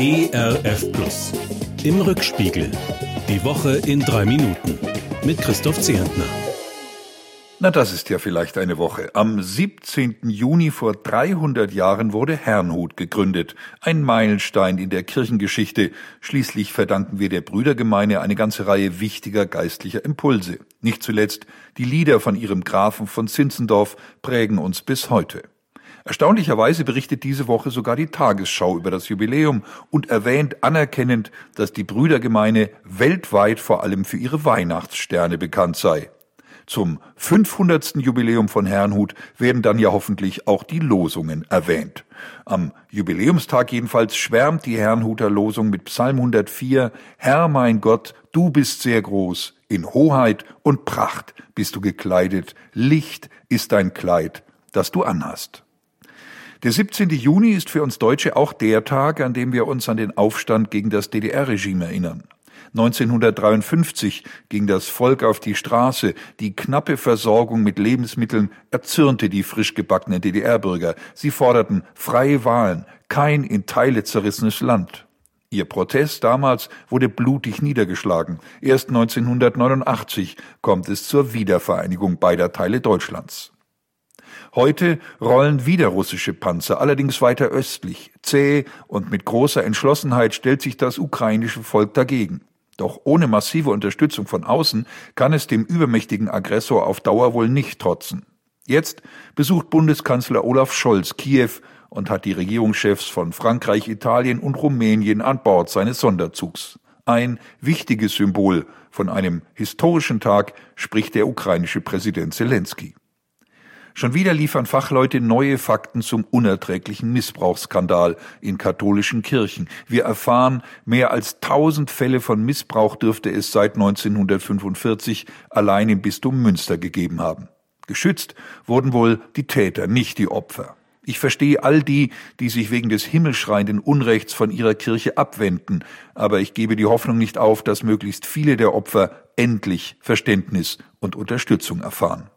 ERF Plus. Im Rückspiegel. Die Woche in drei Minuten. Mit Christoph Zehentner. Na, das ist ja vielleicht eine Woche. Am 17. Juni vor 300 Jahren wurde Herrnhut gegründet. Ein Meilenstein in der Kirchengeschichte. Schließlich verdanken wir der Brüdergemeine eine ganze Reihe wichtiger geistlicher Impulse. Nicht zuletzt die Lieder von ihrem Grafen von Zinzendorf prägen uns bis heute. Erstaunlicherweise berichtet diese Woche sogar die Tagesschau über das Jubiläum und erwähnt anerkennend, dass die Brüdergemeine weltweit vor allem für ihre Weihnachtssterne bekannt sei. Zum 500. Jubiläum von Herrnhut werden dann ja hoffentlich auch die Losungen erwähnt. Am Jubiläumstag jedenfalls schwärmt die Herrnhuter Losung mit Psalm 104 Herr mein Gott, du bist sehr groß, in Hoheit und Pracht bist du gekleidet, Licht ist dein Kleid, das du anhast. Der 17. Juni ist für uns Deutsche auch der Tag, an dem wir uns an den Aufstand gegen das DDR-Regime erinnern. 1953 ging das Volk auf die Straße. Die knappe Versorgung mit Lebensmitteln erzürnte die frisch gebackenen DDR-Bürger. Sie forderten freie Wahlen, kein in Teile zerrissenes Land. Ihr Protest damals wurde blutig niedergeschlagen. Erst 1989 kommt es zur Wiedervereinigung beider Teile Deutschlands. Heute rollen wieder russische Panzer, allerdings weiter östlich. Zäh und mit großer Entschlossenheit stellt sich das ukrainische Volk dagegen. Doch ohne massive Unterstützung von außen kann es dem übermächtigen Aggressor auf Dauer wohl nicht trotzen. Jetzt besucht Bundeskanzler Olaf Scholz Kiew und hat die Regierungschefs von Frankreich, Italien und Rumänien an Bord seines Sonderzugs. Ein wichtiges Symbol von einem historischen Tag spricht der ukrainische Präsident Zelensky. Schon wieder liefern Fachleute neue Fakten zum unerträglichen Missbrauchsskandal in katholischen Kirchen. Wir erfahren, mehr als tausend Fälle von Missbrauch dürfte es seit 1945 allein im Bistum Münster gegeben haben. Geschützt wurden wohl die Täter, nicht die Opfer. Ich verstehe all die, die sich wegen des himmelschreienden Unrechts von ihrer Kirche abwenden, aber ich gebe die Hoffnung nicht auf, dass möglichst viele der Opfer endlich Verständnis und Unterstützung erfahren.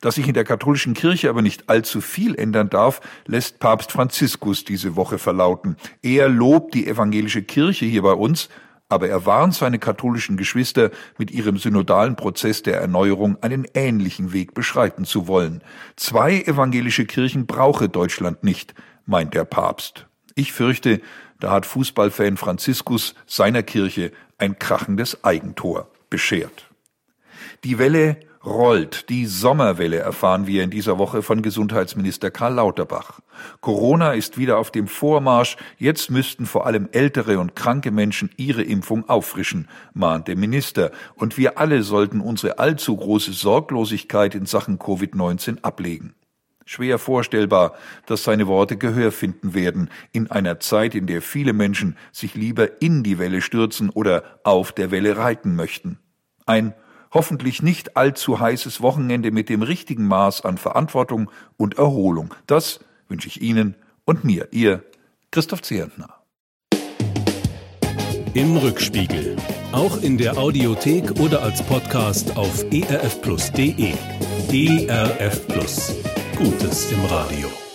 Dass sich in der katholischen Kirche aber nicht allzu viel ändern darf, lässt Papst Franziskus diese Woche verlauten. Er lobt die evangelische Kirche hier bei uns, aber er warnt seine katholischen Geschwister, mit ihrem synodalen Prozess der Erneuerung einen ähnlichen Weg beschreiten zu wollen. Zwei evangelische Kirchen brauche Deutschland nicht, meint der Papst. Ich fürchte, da hat Fußballfan Franziskus seiner Kirche ein krachendes Eigentor beschert. Die Welle rollt. Die Sommerwelle erfahren wir in dieser Woche von Gesundheitsminister Karl Lauterbach. Corona ist wieder auf dem Vormarsch. Jetzt müssten vor allem ältere und kranke Menschen ihre Impfung auffrischen, mahnt der Minister. Und wir alle sollten unsere allzu große Sorglosigkeit in Sachen Covid-19 ablegen. Schwer vorstellbar, dass seine Worte Gehör finden werden in einer Zeit, in der viele Menschen sich lieber in die Welle stürzen oder auf der Welle reiten möchten. Ein hoffentlich nicht allzu heißes Wochenende mit dem richtigen Maß an Verantwortung und Erholung. Das wünsche ich Ihnen und mir, Ihr Christoph Zehentner. Im Rückspiegel. Auch in der Audiothek oder als Podcast auf erfplus.de. ERF Plus. Gutes im Radio.